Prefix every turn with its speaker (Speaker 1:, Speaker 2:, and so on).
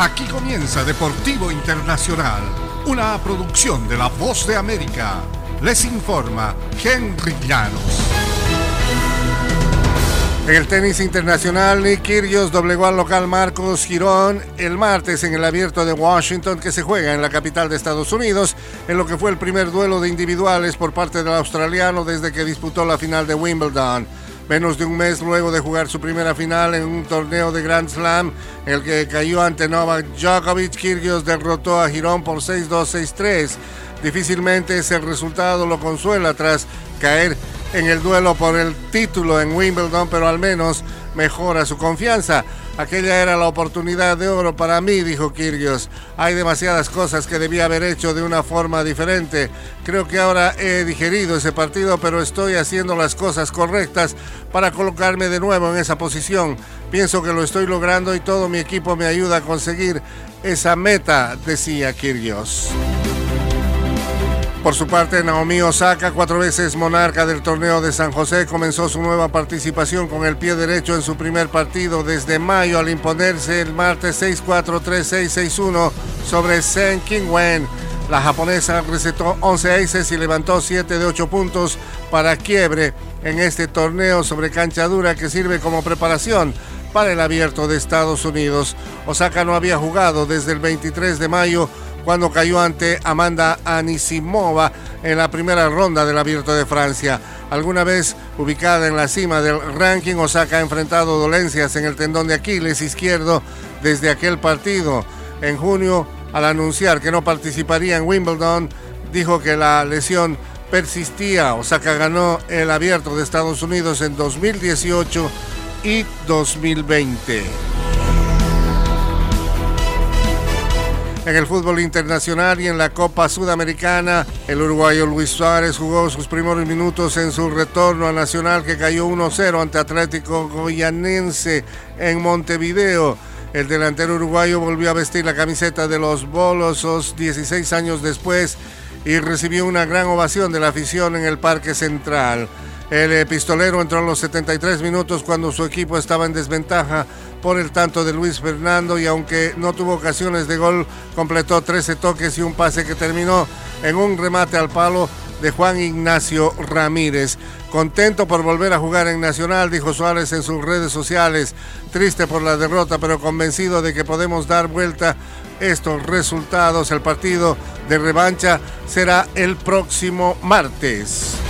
Speaker 1: Aquí comienza Deportivo Internacional, una producción de La Voz de América. Les informa Henry Llanos. En el tenis internacional, Nick Kyrgios doblegó al local Marcos Girón el martes en el abierto de Washington que se juega en la capital de Estados Unidos, en lo que fue el primer duelo de individuales por parte del australiano desde que disputó la final de Wimbledon menos de un mes luego de jugar su primera final en un torneo de Grand Slam, el que cayó ante Novak Djokovic, Kyrgios derrotó a Girón por 6-2, 6-3. Difícilmente ese resultado lo consuela tras caer en el duelo por el título en Wimbledon, pero al menos mejora su confianza. Aquella era la oportunidad de oro para mí, dijo Kirgios. Hay demasiadas cosas que debía haber hecho de una forma diferente. Creo que ahora he digerido ese partido, pero estoy haciendo las cosas correctas para colocarme de nuevo en esa posición. Pienso que lo estoy logrando y todo mi equipo me ayuda a conseguir esa meta, decía Kirgios. Por su parte, Naomi Osaka, cuatro veces monarca del torneo de San José, comenzó su nueva participación con el pie derecho en su primer partido desde mayo al imponerse el martes 6-4, 3-6, 6-1 sobre Sen Wen. La japonesa recetó 11 aces y levantó 7 de 8 puntos para quiebre en este torneo sobre cancha dura que sirve como preparación para el abierto de Estados Unidos. Osaka no había jugado desde el 23 de mayo cuando cayó ante Amanda Anisimova en la primera ronda del Abierto de Francia. Alguna vez ubicada en la cima del ranking, Osaka ha enfrentado dolencias en el tendón de Aquiles izquierdo desde aquel partido. En junio, al anunciar que no participaría en Wimbledon, dijo que la lesión persistía. Osaka ganó el Abierto de Estados Unidos en 2018 y 2020. En el fútbol internacional y en la Copa Sudamericana, el uruguayo Luis Suárez jugó sus primeros minutos en su retorno a Nacional que cayó 1-0 ante Atlético Goyanense en Montevideo. El delantero uruguayo volvió a vestir la camiseta de los Bolosos 16 años después y recibió una gran ovación de la afición en el Parque Central. El pistolero entró en los 73 minutos cuando su equipo estaba en desventaja por el tanto de Luis Fernando y aunque no tuvo ocasiones de gol, completó 13 toques y un pase que terminó en un remate al palo de Juan Ignacio Ramírez. Contento por volver a jugar en Nacional, dijo Suárez en sus redes sociales. Triste por la derrota, pero convencido de que podemos dar vuelta estos resultados. El partido de revancha será el próximo martes.